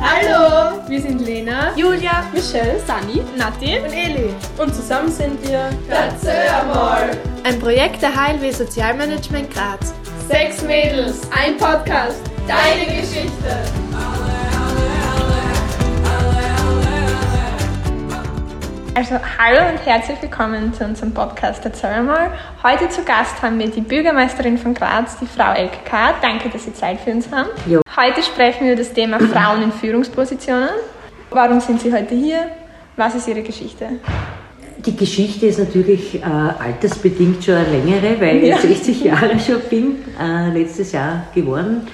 Hallo! Wir sind Lena, Julia, Michelle, Sani, Nati und Eli. und zusammen sind wir einmal! Ein Projekt der HLW Sozialmanagement Graz. Sechs Mädels, ein Podcast, deine Geschichte. Also hallo und herzlich willkommen zu unserem Podcast Erzähl mal. Heute zu Gast haben wir die Bürgermeisterin von Graz, die Frau Elke K. Danke, dass Sie Zeit für uns haben. Jo. Heute sprechen wir über das Thema Frauen in Führungspositionen. Warum sind Sie heute hier? Was ist Ihre Geschichte? Die Geschichte ist natürlich äh, altersbedingt schon eine längere, weil Ja. ich 60 Jahre schon bin, äh, letztes Jahr geworden.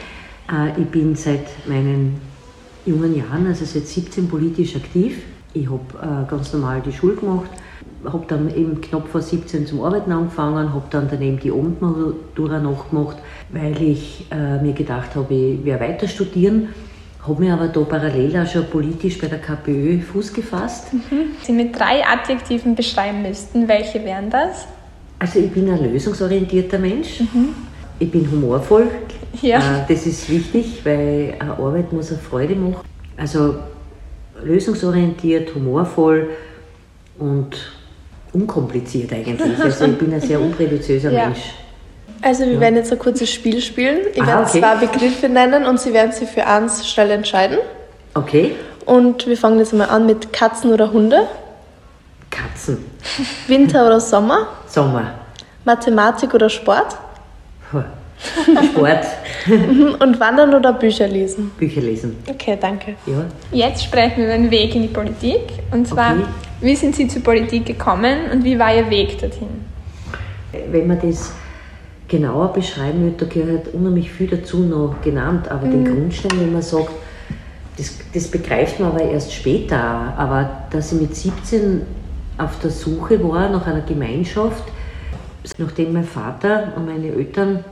Äh, ich bin seit meinen jungen Jahren, also seit 17 politisch aktiv. Ich habe äh, ganz normal die Schule gemacht, habe dann eben knapp vor 17 zum Arbeiten angefangen, habe dann daneben die Abendmatura nachgemacht, weil ich äh, mir gedacht habe, ich werde weiter studieren. Habe mir aber da parallel auch schon politisch bei der KPÖ Fuß gefasst. Sie mit drei Adjektiven beschreiben müssten, welche wären das? Also ich bin ein lösungsorientierter Mensch. Ich bin humorvoll. Ja. Äh, Das ist wichtig, weil eine Arbeit muss eine Freude machen. Also lösungsorientiert, humorvoll und unkompliziert eigentlich. Also ich bin ein sehr unprätentiöser Ja. Mensch. Also wir werden jetzt ein kurzes Spiel spielen. Ich Ah, werde okay. zwei Begriffe nennen und Sie werden sich für eins schnell entscheiden. Okay, Und wir fangen jetzt mal an mit Katzen oder Hunde, Katzen, Winter oder Sommer, Sommer, Mathematik oder Sport Sport, und Wandern oder Bücher lesen. Bücher lesen. Okay, danke. Ja. Jetzt sprechen wir über den Weg in die Politik. Und zwar, Okay. wie sind Sie zur Politik gekommen und wie war Ihr Weg dorthin? Wenn man das genauer beschreiben würde, da gehört unheimlich viel dazu noch genannt. Aber den Grundstein, wenn man sagt, das, das begreift man aber erst später. Aber dass ich mit 17 auf der Suche war nach einer Gemeinschaft, nachdem mein Vater und meine Eltern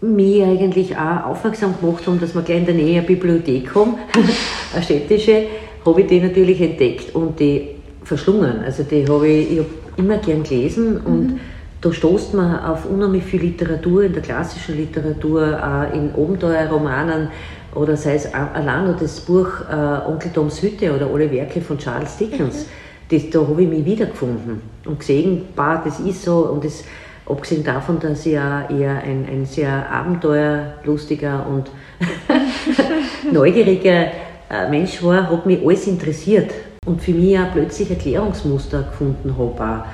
mich eigentlich auch aufmerksam gemacht haben, dass wir gleich in der Nähe eine Bibliothek haben, eine städtische, habe ich die natürlich entdeckt und die verschlungen. Also die habe ich, ich habe immer gern gelesen und da stoßt man auf unheimlich viel Literatur, in der klassischen Literatur, auch in Abenteuerromanen oder sei es allein nur das Buch äh, Onkel Toms Hütte oder alle Werke von Charles Dickens. Das, da habe ich mich wiedergefunden und gesehen, bah, das ist so und das, abgesehen davon, dass ich auch eher ein, ein sehr abenteuerlustiger und neugieriger äh, Mensch war, hat mich alles interessiert und für mich auch plötzlich Erklärungsmuster gefunden habe.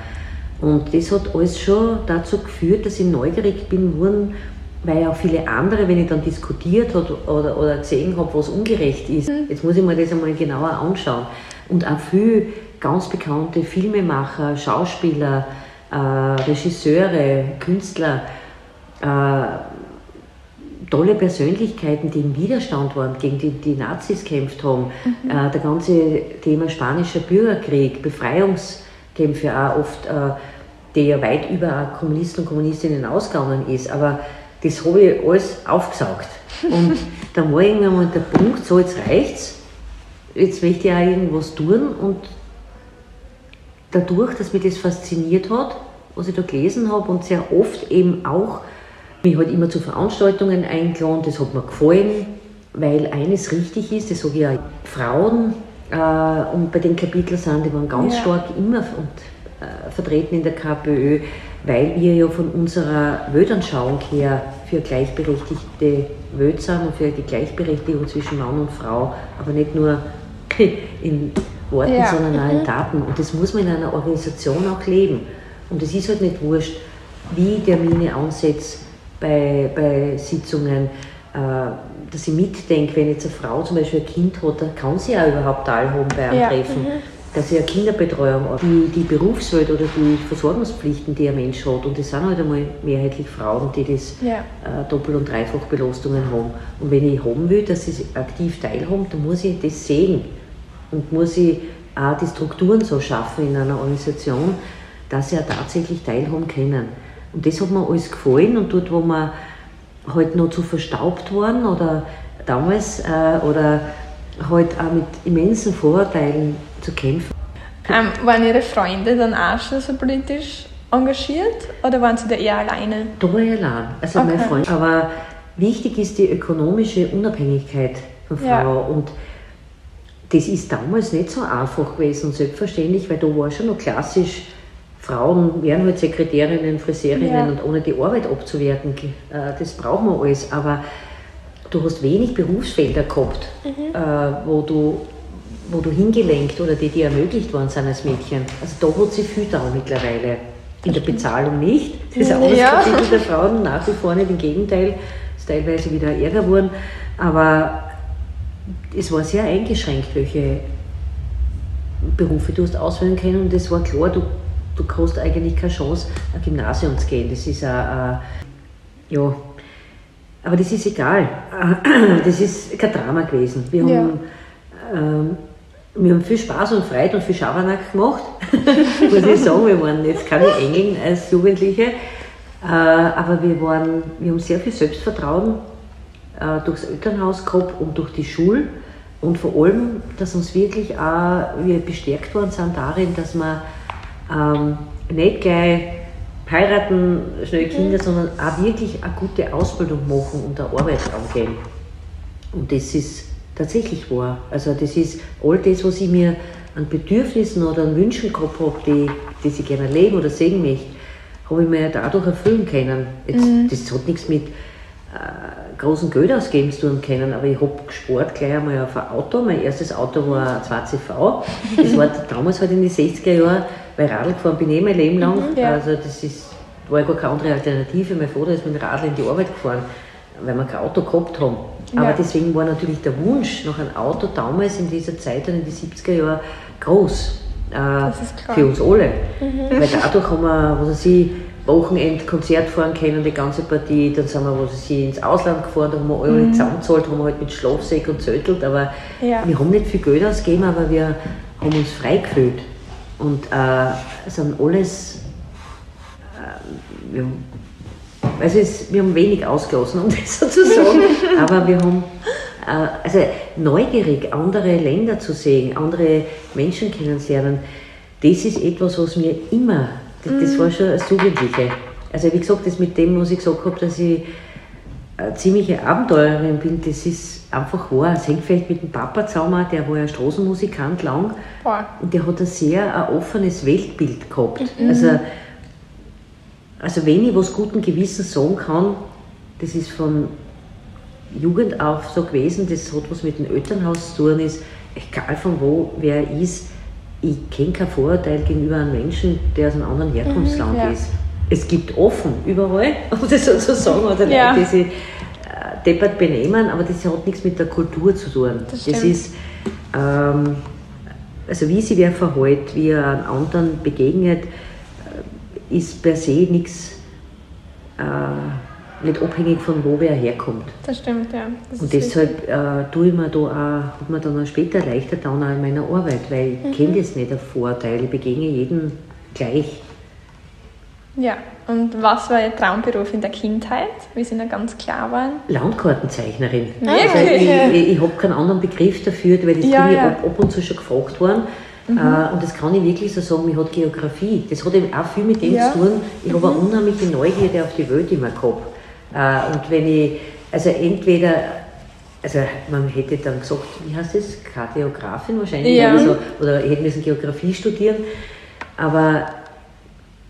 Und das hat alles schon dazu geführt, dass ich neugierig bin worden, weil auch viele andere, wenn ich dann diskutiert habe oder, oder gesehen habe, was ungerecht ist, jetzt muss ich mir das einmal genauer anschauen. Und auch viele ganz bekannte Filmemacher, Schauspieler, äh, Regisseure, Künstler, äh, tolle Persönlichkeiten, die im Widerstand waren, gegen die die Nazis gekämpft haben. Äh, der ganze Thema spanischer Bürgerkrieg, Befreiungskämpfe auch oft, äh, die ja weit über Kommunisten und Kommunistinnen ausgegangen ist. Aber das habe ich alles aufgesaugt. Und dann war irgendwann mal der Punkt, so jetzt reicht's, jetzt möchte ich auch irgendwas tun und dadurch, dass mich das fasziniert hat, was ich da gelesen habe und sehr oft eben auch mich halt immer zu Veranstaltungen eingeladen, das hat mir gefallen, weil eines richtig ist, das sage ich auch, Frauen äh, und bei den Kapiteln sind, die waren ganz Ja. stark immer und, äh, vertreten in der KPÖ, weil wir ja von unserer Weltanschauung her für gleichberechtigte Welt sind und für die Gleichberechtigung zwischen Mann und Frau, aber nicht nur in Worten, Ja. sondern auch in Taten. Und das muss man in einer Organisation auch leben. Und es ist halt nicht wurscht, wie ich Termine ansetze bei, bei Sitzungen, äh, dass ich mitdenke, wenn jetzt eine Frau zum Beispiel ein Kind hat, dann kann sie auch überhaupt teilhaben bei einem Ja. Treffen. Dass sie eine Kinderbetreuung, die, die Berufswelt oder die Versorgungspflichten, die ein Mensch hat, und das sind halt einmal mehrheitlich Frauen, die das Ja. äh, Doppel- und Dreifachbelastungen haben. Und wenn ich haben will, dass sie aktiv teilhaben, dann muss ich das sehen und muss ich auch die Strukturen so schaffen in einer Organisation, dass sie auch tatsächlich teilhaben können. Und das hat mir alles gefallen und dort, wo wir halt noch zu verstaubt waren oder damals äh, oder halt auch mit immensen Vorurteilen zu kämpfen. Ähm, waren Ihre Freunde dann auch schon so politisch engagiert oder waren Sie da eher alleine? Da war ich allein, also mein Okay. Freund. Aber wichtig ist die ökonomische Unabhängigkeit von Frau. Ja. Und das ist damals nicht so einfach gewesen selbstverständlich, weil da war schon noch klassisch, Frauen wären halt Sekretärinnen, Friseurinnen Ja. und ohne die Arbeit abzuwerten, äh, das brauchen wir alles. Aber du hast wenig Berufsfelder gehabt, Mhm. äh, wo, du, wo du hingelenkt oder die dir ermöglicht worden sind als Mädchen. Also da hat sich viel da mittlerweile. In der Bezahlung nicht. Das anderes Ja. Der Frauen, nach wie vor nicht. Im Gegenteil, ist teilweise wieder ärger geworden. Aber es war sehr eingeschränkt, welche Berufe du hast auswählen können. Und es war klar, du, du hast eigentlich keine Chance, ein Gymnasium zu gehen. Das ist ein, ein ja, aber das ist egal. Das ist kein Drama gewesen. Wir Ja. haben, ähm, wir haben viel Spaß und Freude und viel Schabernack gemacht. Muss ich sagen, wir waren jetzt keine Engeln als Jugendliche. Äh, aber wir, waren, wir haben sehr viel Selbstvertrauen äh, durchs Elternhaus gehabt und durch die Schule. Und vor allem, dass uns wirklich auch wir bestärkt worden sind darin, dass wir ähm, nicht gleich heiraten, schnell Kinder, sondern auch wirklich eine gute Ausbildung machen und eine Arbeit angehen. Und das ist tatsächlich wahr. Also das ist all das, was ich mir an Bedürfnissen oder an Wünschen gehabt habe, die, die ich gerne leben oder sehen möchte, habe ich mir dadurch erfüllen können. Jetzt, Das hat nichts mit äh, großen Geld ausgeben zu tun können, aber ich habe gespart gleich einmal auf ein Auto. Mein erstes Auto war ein 2CV. Das war damals halt in den 60er Jahren, weil Radl gefahren bin ich eh mein Leben lang. ja. Also das ist, war ja gar keine andere Alternative. Mein Vater ist mit dem Radl in die Arbeit gefahren, weil wir kein Auto gehabt haben. Aber Ja. deswegen war natürlich der Wunsch nach einem Auto damals in dieser Zeit und in den 70er Jahren groß. Äh, Das ist klar. für uns alle. Weil dadurch haben wir, was weiß ich, Wochenend Konzert fahren können, die ganze Partie. Dann sind wir, was weiß ich, ins Ausland gefahren, da haben wir alle Mhm. zusammengezahlt, haben wir halt mit Schlafsäck und zötelt. Aber Ja. wir haben nicht viel Geld ausgegeben, aber wir haben uns frei gefühlt. Und äh, sind alles, äh, wir, haben- also es, wir haben wenig ausgelassen, um das so zu sagen, aber wir haben äh, also neugierig, andere Länder zu sehen, andere Menschen kennenzulernen, das ist etwas, was mir immer, das, das war schon als Jugendliche. Also wie gesagt, das mit dem, was ich gesagt habe, dass ich eine ziemliche Abenteurerin bin, das ist einfach wahr. Es hängt vielleicht mit dem Papa zusammen, der war ja Straßenmusikant lang Boah. und der hat ein sehr ein offenes Weltbild gehabt. Also, also wenn ich was guten Gewissens sagen kann, das ist von Jugend auf so gewesen, das hat was mit dem Elternhaus zu tun, ist, egal von wo wer ist, ich kenne kein Vorurteil gegenüber einem Menschen, der aus einem anderen Herkunftsland ja. ist. Es gibt offen überall, um das so zu sagen, oder Ja. Leute, die sich äh, deppert benehmen, aber das hat nichts mit der Kultur zu tun. Das das ist, ähm, also wie sich wer verhält, wie er einem anderen begegnet, äh, ist per se nichts, äh, nicht abhängig von wo wer herkommt. Das stimmt, ja. Das Und deshalb äh, tue ich mir da auch, hat mir dann auch später leichter getan auch in meiner Arbeit, weil ich kenne das nicht, ein Vorteil. Ich begegne jedem gleich. Ja, und was war Ihr Traumberuf in der Kindheit? Wie Sie noch ganz klar waren? Landkartenzeichnerin. Wirklich? Also ich, ich, ich habe keinen anderen Begriff dafür, weil das Ja, bin ich ja. ab, ab und zu schon gefragt worden. Mhm. Äh, und das kann ich wirklich so sagen, mich hat Geografie. Das hat eben auch viel mit dem Ja. Mhm. zu tun. Ich habe eine unheimliche Neugierde auf die Welt immer gehabt. Äh, und wenn ich, also entweder, also man hätte dann gesagt, wie heißt das, Kardiografin wahrscheinlich, Ja. oder, so, oder ich hätte müssen Geografie studieren. Aber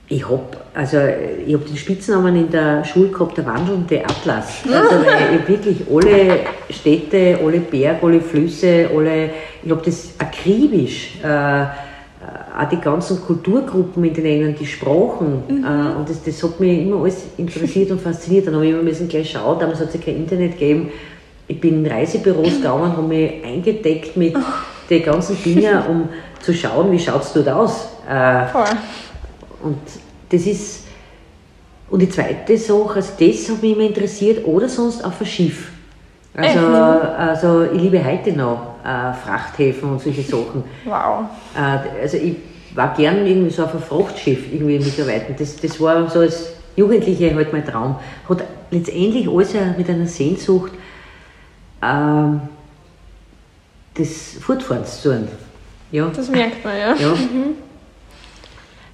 ich habe also, ich hab den Spitznamen in der Schule gehabt, der wandelnde Atlas. Also, weil ich wirklich alle Städte, alle Berge, alle Flüsse, alle, ich habe das akribisch, äh, auch die ganzen Kulturgruppen in den Ländern, die Sprachen, äh, und das, das hat mich immer alles interessiert und fasziniert. Dann habe ich immer müssen gleich schauen, damals hat es ja kein Internet gegeben. Ich bin in Reisebüros gegangen, habe mich eingedeckt mit den ganzen Dingen, um zu schauen, wie schaut es dort aus. Äh. Und das ist, und die zweite Sache, also das hat mich immer interessiert, oder sonst auf ein Schiff. Also, also ich liebe heute noch äh, Frachthäfen und solche Sachen. Wow. Äh, also ich war gern irgendwie so auf einem Frachtschiff irgendwie mitarbeiten. Das, das war so als Jugendliche halt mein Traum. Hat letztendlich alles mit einer Sehnsucht ähm, des Fortfahrens zu tun. Ja. Das merkt man, ja. ja.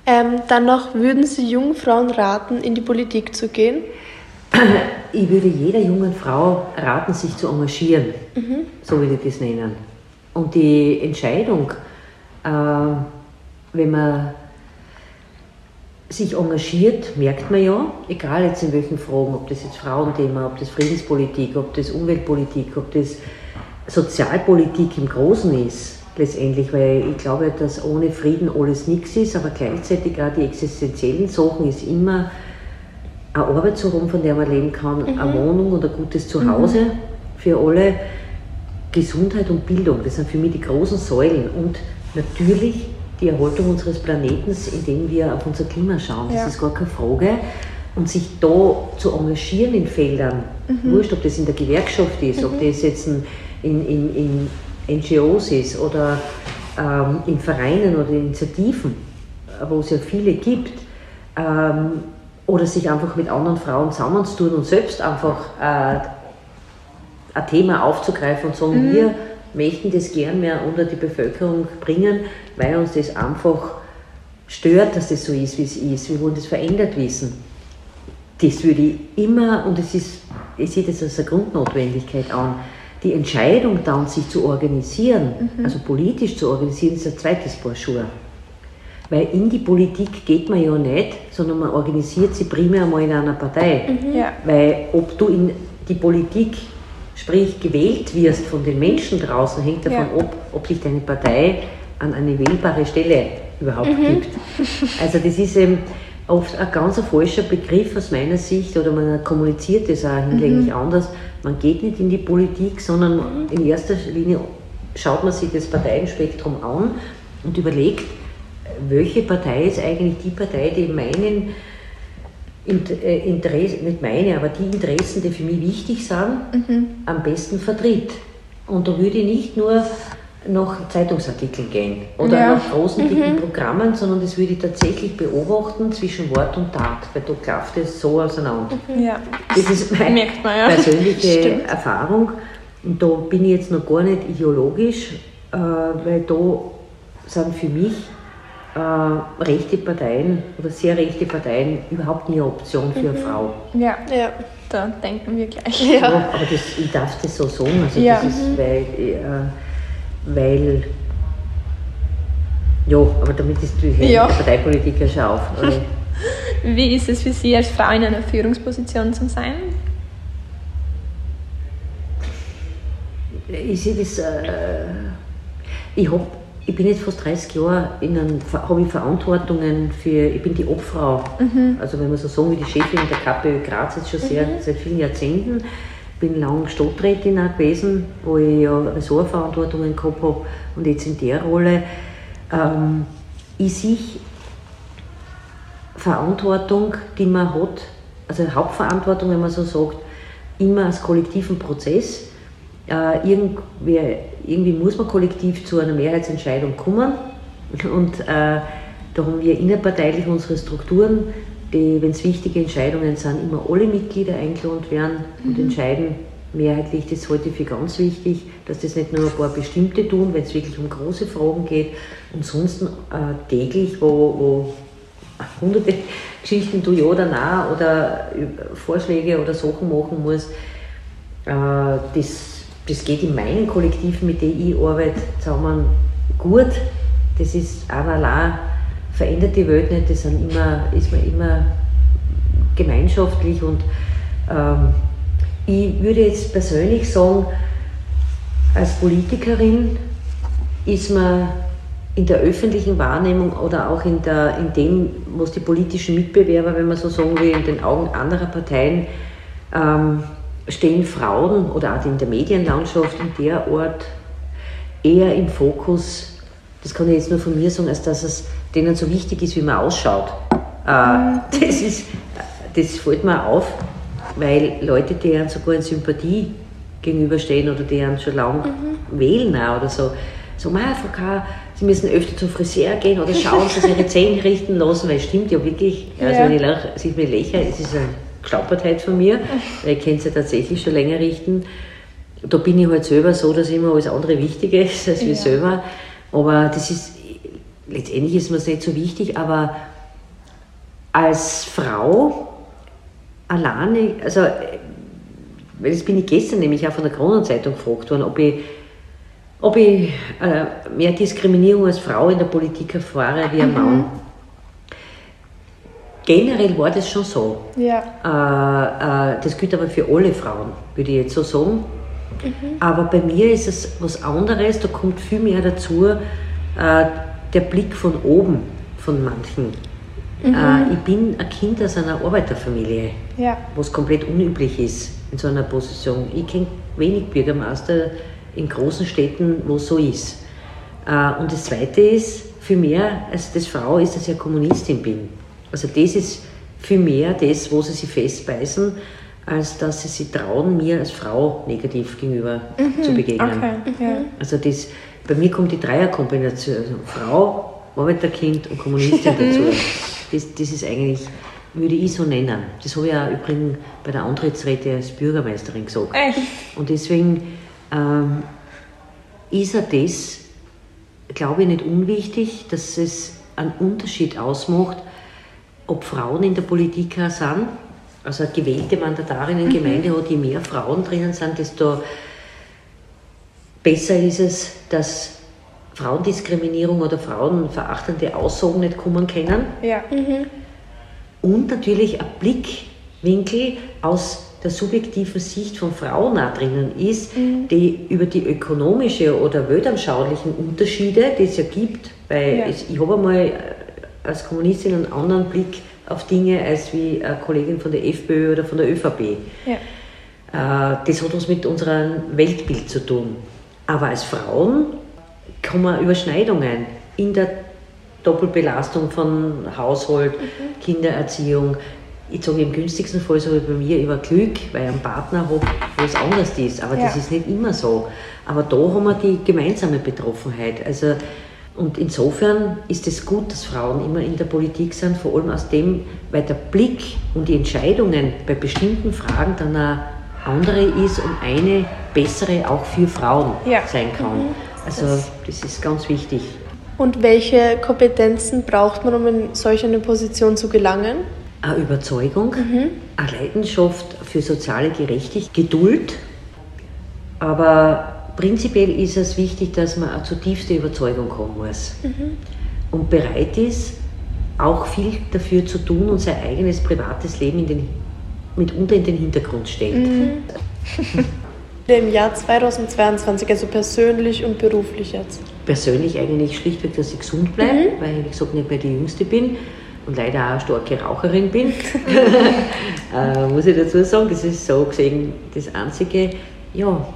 Ähm, dann noch, würden Sie jungen Frauen raten, in die Politik zu gehen? ich würde jeder jungen Frau raten, sich zu engagieren, so würde ich das nennen. Und die Entscheidung, äh, wenn man sich engagiert, merkt man ja, egal jetzt in welchen Fragen, ob das jetzt Frauenthema, ob das Friedenspolitik, ob das Umweltpolitik, ob das Sozialpolitik im Großen ist, letztendlich, weil ich glaube, dass ohne Frieden alles nichts ist, aber gleichzeitig auch die existenziellen Sachen ist immer eine Arbeit zu haben, von der man leben kann, mhm. eine Wohnung und ein gutes Zuhause mhm. für alle, Gesundheit und Bildung, das sind für mich die großen Säulen und natürlich die Erhaltung unseres Planeten, indem wir auf unser Klima schauen. Das ja. ist gar keine Frage. Und sich da zu engagieren in Feldern, mhm. wurscht, ob das in der Gewerkschaft ist, mhm. ob das jetzt in, in, in NGOs ist oder ähm, in Vereinen oder Initiativen, wo es ja viele gibt, ähm, oder sich einfach mit anderen Frauen zusammenzutun und selbst einfach äh, ein Thema aufzugreifen und sagen, mhm. wir möchten das gern mehr unter die Bevölkerung bringen, weil uns das einfach stört, dass das so ist, wie es ist. Wir wollen das verändert wissen. Das würde ich immer, und es ist, ich sehe das als eine Grundnotwendigkeit an, die Entscheidung dann, sich zu organisieren, mhm. also politisch zu organisieren, ist ein zweites Paar Schuhe. Weil in die Politik geht man ja nicht, sondern man organisiert sie primär mal in einer Partei. Mhm. Ja. Weil ob du in die Politik sprich gewählt wirst von den Menschen draußen, hängt davon ja. ab, ob sich deine Partei an eine wählbare Stelle überhaupt mhm. gibt. Also das ist eben oft ein ganz falscher Begriff aus meiner Sicht oder man kommuniziert das auch hinlänglich mhm. anders. Man geht nicht in die Politik, sondern mhm. in erster Linie schaut man sich das Parteienspektrum an und überlegt, welche Partei ist eigentlich die Partei, die meinen äh, Interessen, nicht meine, aber die Interessen, die für mich wichtig sind, mhm. am besten vertritt. Und da würde ich nicht nur nach Zeitungsartikeln gehen oder ja. nach großen, dicken mhm. Programmen, sondern das würde ich tatsächlich beobachten zwischen Wort und Tat, weil da klafft es so auseinander. Mhm. Ja. Das ist meine man, ja. persönliche Stimmt. Erfahrung. Und da bin ich jetzt noch gar nicht ideologisch, äh, weil da sind für mich äh, rechte Parteien oder sehr rechte Parteien überhaupt nie eine Option für eine mhm. Frau. Ja, ja, da denken wir gleich. Ja. ja aber das, ich darf das so sagen, also ja. das ist, mhm. weil, äh, weil ja, aber damit ist natürlich ja. Parteipolitik ja schon auf. Wie ist es für Sie als Frau in einer Führungsposition zu sein? Ich sehe das, äh, ich habe ich bin jetzt fast 30 Jahre in einem, habe ich Verantwortungen für, ich bin die Obfrau, mhm. also wenn man so sagen wie die Chefin der KPÖ Graz jetzt schon sehr, mhm. seit vielen Jahrzehnten, bin lang Stadträtin auch gewesen, wo ich ja Ressortverantwortungen gehabt habe und jetzt in der Rolle ähm, ich sehe Verantwortung, die man hat, also Hauptverantwortung, wenn man so sagt, immer als kollektiven Prozess äh, irgendwie, irgendwie muss man kollektiv zu einer Mehrheitsentscheidung kommen. Und äh, da haben wir innerparteilich unsere Strukturen, wenn es wichtige Entscheidungen sind, immer alle Mitglieder eingeladen werden und mhm. entscheiden mehrheitlich. Das halte ich für ganz wichtig, dass das nicht nur ein paar bestimmte tun, wenn es wirklich um große Fragen geht. Ansonsten äh, täglich, wo, wo hunderte Geschichten du ja oder nein oder Vorschläge oder Sachen machen musst, äh, das das geht in meinen Kollektiven, mit denen ich arbeite, zusammen gut. Das ist aber allein verändert die Welt nicht, das immer, ist man immer gemeinschaftlich und ähm, ich würde jetzt persönlich sagen, als Politikerin ist man in der öffentlichen Wahrnehmung oder auch in, der, in dem, was die politischen Mitbewerber, wenn man so sagen will, in den Augen anderer Parteien ähm, stehen Frauen oder auch in der Medienlandschaft in der Art eher im Fokus, das kann ich jetzt nur von mir sagen, als dass es denen so wichtig ist, wie man ausschaut. Äh, das, ist, das fällt mir auf, weil Leute, deren sogar in Sympathie gegenüberstehen oder deren schon lange mhm. wählen auch oder so, so, Frau K., Sie müssen öfter zum Friseur gehen oder schauen, dass Sie Ihre Zähne richten lassen, weil es stimmt ja wirklich, also ja. wenn ich lach, sich mir lächle, es ist ein Schlappertheit von mir, weil ich kenne sie tatsächlich schon länger richten. Da bin ich halt selber so, dass immer alles andere wichtiger ist als wir ja. selber. Aber das ist, letztendlich ist mir das nicht so wichtig, aber als Frau alleine, also das bin ich gestern nämlich auch von der Kronenzeitung gefragt worden, ob ich, ob ich äh, mehr Diskriminierung als Frau in der Politik erfahre wie ein Mann. Generell war das schon so. Ja. Äh, äh, das gilt aber für alle Frauen, würde ich jetzt so sagen. Aber bei mir ist es was anderes, da kommt viel mehr dazu, äh, der Blick von oben von manchen. Äh, ich bin ein Kind aus einer Arbeiterfamilie, Ja. was komplett unüblich ist in so einer Position. Ich kenne wenig Bürgermeister in großen Städten, wo es so ist. Äh, und das Zweite ist, viel mehr als das Frau ist, dass ich eine Kommunistin bin. Also das ist viel mehr das, wo sie sich festbeißen, als dass sie sich trauen, mir als Frau negativ gegenüber zu begegnen. Okay, ja. Also das, bei mir kommt die Dreierkombination, also Frau, Arbeiterkind und Kommunistin dazu. Das, das ist eigentlich, würde ich so nennen. Das habe ich auch übrigens bei der Antrittsrede als Bürgermeisterin gesagt. Echt? Und deswegen ähm, ist er das, glaube ich, nicht unwichtig, dass es einen Unterschied ausmacht, ob Frauen in der Politik sind. Also eine gewählte Mandatarin in Gemeinde hat, je mehr Frauen drinnen sind, desto besser ist es, dass Frauendiskriminierung oder frauenverachtende Aussagen nicht kommen können Ja. und natürlich ein Blickwinkel aus der subjektiven Sicht von Frauen auch drinnen ist, die über die ökonomische oder weltanschaulichen Unterschiede, die es ja gibt, weil Ja. es, ich habe einmal äh, als Kommunistin einen anderen Blick auf Dinge als wie eine Kollegin von der FPÖ oder von der ÖVP. Ja. Äh, Das hat was mit unserem Weltbild zu tun. Aber als Frauen kommen Überschneidungen in der Doppelbelastung von Haushalt, Kindererziehung. Ich sage im günstigsten Fall so wie bei mir über Glück, weil ich einen Partner habe, wo es anders ist. Aber das Ja. ist nicht immer so. Aber da haben wir die gemeinsame Betroffenheit. Also, und insofern ist es gut, dass Frauen immer in der Politik sind, vor allem aus dem, weil der Blick und die Entscheidungen bei bestimmten Fragen dann eine andere ist und eine bessere auch für Frauen Ja. sein kann. Also das ist ganz wichtig. Und welche Kompetenzen braucht man, um in solch eine Position zu gelangen? Eine Überzeugung, eine Leidenschaft für soziale Gerechtigkeit, Geduld, aber prinzipiell ist es wichtig, dass man eine zutiefste Überzeugung haben muss und bereit ist, auch viel dafür zu tun und sein eigenes privates Leben in den, mitunter in den Hintergrund stellt. Im Jahr 2022, also persönlich und beruflich jetzt. Persönlich eigentlich schlichtweg, dass ich gesund bleibe, weil ich, wie gesagt, nicht mehr die Jüngste bin und leider auch eine starke Raucherin bin. äh, muss ich dazu sagen, das ist so gesehen das Einzige. Ja,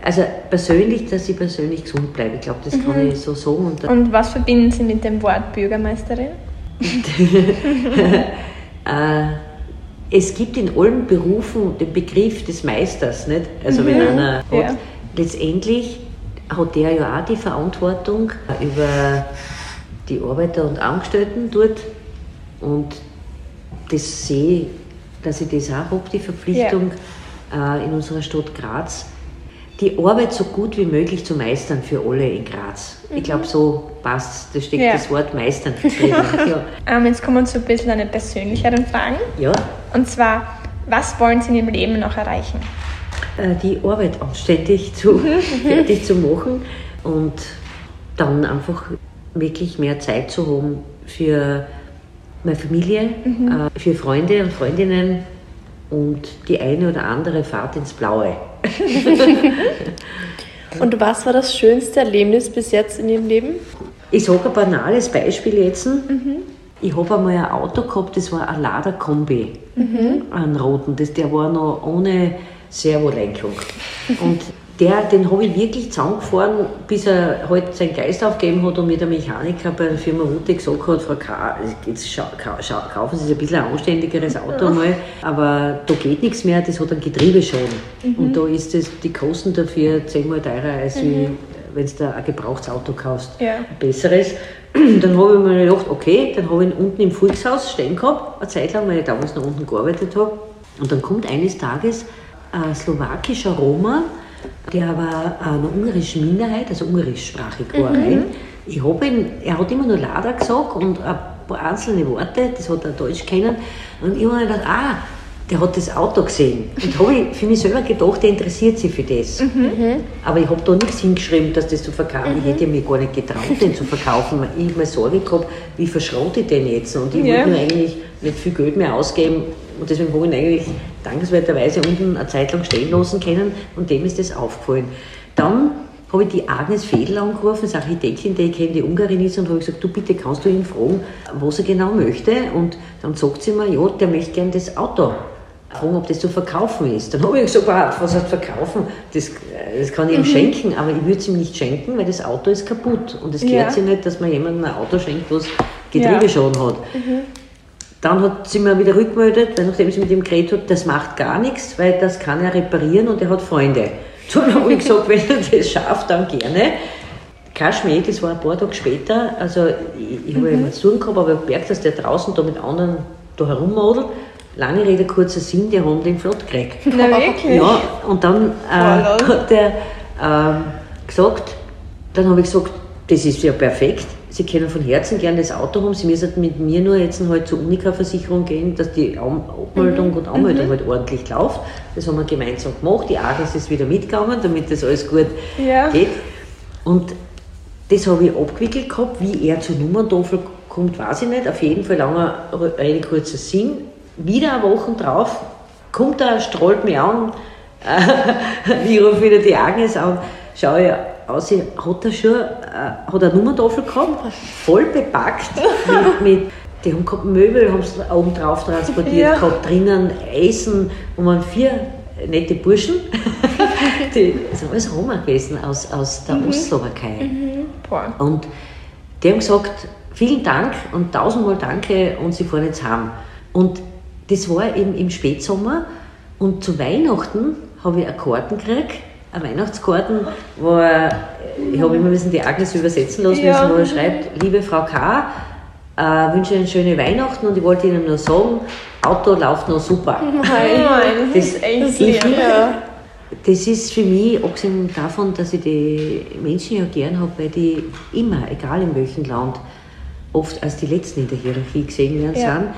also persönlich, dass ich persönlich gesund bleibe. Ich glaube, das kann ich so sagen. Und Und was verbinden Sie mit dem Wort Bürgermeisterin? Äh, es gibt in allen Berufen den Begriff des Meisters, nicht? Also wenn einer hat, Ja. letztendlich hat der ja auch die Verantwortung über die Arbeiter und Angestellten dort und das sehe ich, dass ich das auch habe, die Verpflichtung äh, in unserer Stadt Graz, die Arbeit so gut wie möglich zu meistern für alle in Graz. Ich glaube, so passt, da steckt Ja. das Wort meistern drin. ja. Ähm, jetzt kommen wir zu ein bisschen einen persönlicheren Fragen. ja. Und zwar, was wollen Sie in Ihrem Leben noch erreichen? äh, die Arbeit anständig zu, fertig zu machen und dann einfach wirklich mehr Zeit zu haben für meine Familie, äh, für Freunde und Freundinnen und die eine oder andere Fahrt ins Blaue. Und was war das schönste Erlebnis bis jetzt in Ihrem Leben? Ich sage ein banales Beispiel jetzt. Ich habe einmal ein Auto gehabt, das war ein Lader-Kombi, einen roten. Das, der war noch ohne Servolenkung. Und der, den habe ich wirklich zusammengefahren, bis er halt seinen Geist aufgegeben hat und mir der Mechaniker bei der Firma Rute gesagt hat, Frau K., jetzt schau, kau- schau, kaufen Sie sich ein bisschen ein anständigeres Auto einmal, aber da geht nichts mehr, das hat einen Getriebeschaden. Und da ist das, die Kosten dafür zehnmal teurer, als wie wenn du ein gebrauchtes Auto kaufst Ja. besseres. Dann habe ich mir gedacht, okay, dann habe ich ihn unten im Volkshaus stehen gehabt, eine Zeit lang, weil ich damals noch unten gearbeitet habe. Und dann kommt eines Tages ein slowakischer Roma, der war einer ungarischen Minderheit, also ungarischsprachig war rein. Ich habe ihn, er hat immer nur Lada gesagt und ein paar einzelne Worte, das hat er Deutsch kennen. Und ich habe mir gedacht, ah, der hat das Auto gesehen. Und habe ich für mich selber gedacht, der interessiert sich für das. Aber ich habe da nichts hingeschrieben, dass das zu verkaufen. Ich hätte mir gar nicht getraut, den zu verkaufen, weil ich mir Sorge gehabt, wie verschrote ich den jetzt? Und ich Ja. wollte eigentlich nicht viel Geld mehr ausgeben. Und deswegen habe ich ihn eigentlich dankenswerterweise unten eine Zeit lang stehen lassen können und dem ist das aufgefallen. Dann habe ich die Agnes Fedel angerufen, das Architektin, die ich kenne, die Ungarin ist, und habe gesagt, du bitte kannst du ihn fragen, was er genau möchte. Und dann sagt sie mir, ja, der möchte gerne das Auto. Fragen, ob das zu verkaufen ist. Dann habe ich gesagt, wow, was heißt verkaufen? Das, äh, das kann ich ihm schenken, aber ich würde es ihm nicht schenken, weil das Auto ist kaputt. Und es gehört Ja. sich nicht, dass man jemandem ein Auto schenkt, was Getriebeschaden hat. Dann hat sie mir wieder rückgemeldet, weil nachdem sie mit ihm geredet hat, das macht gar nichts, weil das kann er reparieren und er hat Freunde. Dann habe ich gesagt, wenn er das schafft, dann gerne. Kein Schmäh, das war ein paar Tage später. Also ich, ich habe ja immer Sorgen gehabt, aber ich habe gemerkt, dass der draußen da mit anderen da herummadelt. Lange Rede, kurzer Sinn, die haben den flott gekriegt. Na wirklich? Ja, und dann äh, hat er ähm, gesagt, dann habe ich gesagt, das ist ja perfekt. Sie können von Herzen gern das Auto haben. Sie müssen mit mir nur jetzt halt zur Unica-Versicherung gehen, dass die Abmeldung und Anmeldung halt ordentlich läuft. Das haben wir gemeinsam gemacht. Die Agnes ist wieder mitgegangen, damit das alles gut Ja. geht. Und das habe ich abgewickelt gehabt. Wie er zur Nummerntafel kommt, weiß ich nicht. Auf jeden Fall langer Rede, kurzer Sinn. Wieder eine Woche drauf kommt er, strahlt mich an. ich rufe wieder die Agnes an, schaue aus, hat er schon äh, hat eine Nummerntafel gehabt, voll bepackt mit, mit die haben gehabt Möbel, haben sie oben drauf transportiert Ja. gehabt, drinnen Eisen und waren vier nette Burschen. die sind alles Roma gewesen aus, aus der Ostslowakei. Boah. Und die haben gesagt, vielen Dank und tausendmal danke und sie fahren jetzt heim. Und das war im, im Spätsommer und zu Weihnachten habe ich eine Karten gekriegt, eine Weihnachtskarten, wo ich habe immer müssen die Agnes übersetzen lassen, Ja. wo er schreibt, liebe Frau K., äh, wünsche Ihnen schöne Weihnachten und ich wollte Ihnen nur sagen, Auto läuft noch super. Nein, das ist Das- echt das lieb. ist- Ja. Das ist für mich, abgesehen davon, dass ich die Menschen ja gern habe, weil die immer, egal in welchem Land, oft als die Letzten in der Hierarchie gesehen werden Ja. sind.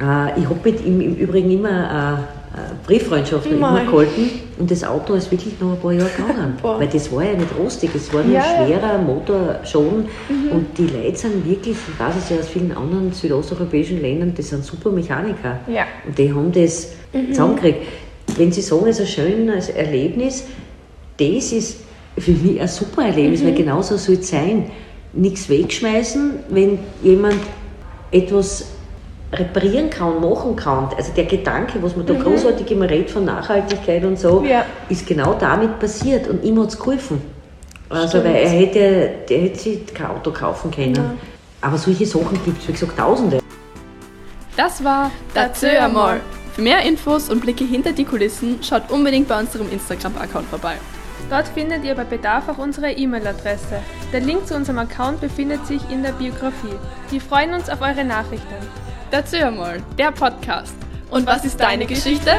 Äh, ich habe mit ihm im Übrigen immer äh, äh, Brieffreundschaften immer gehalten und das Auto ist wirklich noch ein paar Jahre gegangen. Weil das war ja nicht rostig, es war nur Ja, ja. schwerer Motorschaden und die Leute sind wirklich, ich weiß es ja aus vielen anderen südosteuropäischen Ländern, das sind super Mechaniker. Ja. Und die haben das zusammengekriegt. Wenn Sie sagen, es ist ein schönes Erlebnis, das ist für mich ein super Erlebnis, weil genau so soll es sein. Nichts wegschmeißen, wenn jemand etwas reparieren kann, machen kann. Also der Gedanke, was man da großartig immer redet von Nachhaltigkeit und so, Ja. ist genau damit passiert und ihm hat es geholfen. Also, Stimmt. weil er hätte, der hätte sich kein Auto kaufen können. Aber solche Sachen gibt es, wie gesagt, Tausende. Das war Dazu einmal. Für mehr Infos und Blicke hinter die Kulissen schaut unbedingt bei unserem Instagram-Account vorbei. Dort findet ihr bei Bedarf auch unsere E-Mail-Adresse. Der Link zu unserem Account befindet sich in der Biografie. Wir freuen uns auf eure Nachrichten. Dazu einmal, der Podcast. Und was ist deine Geschichte?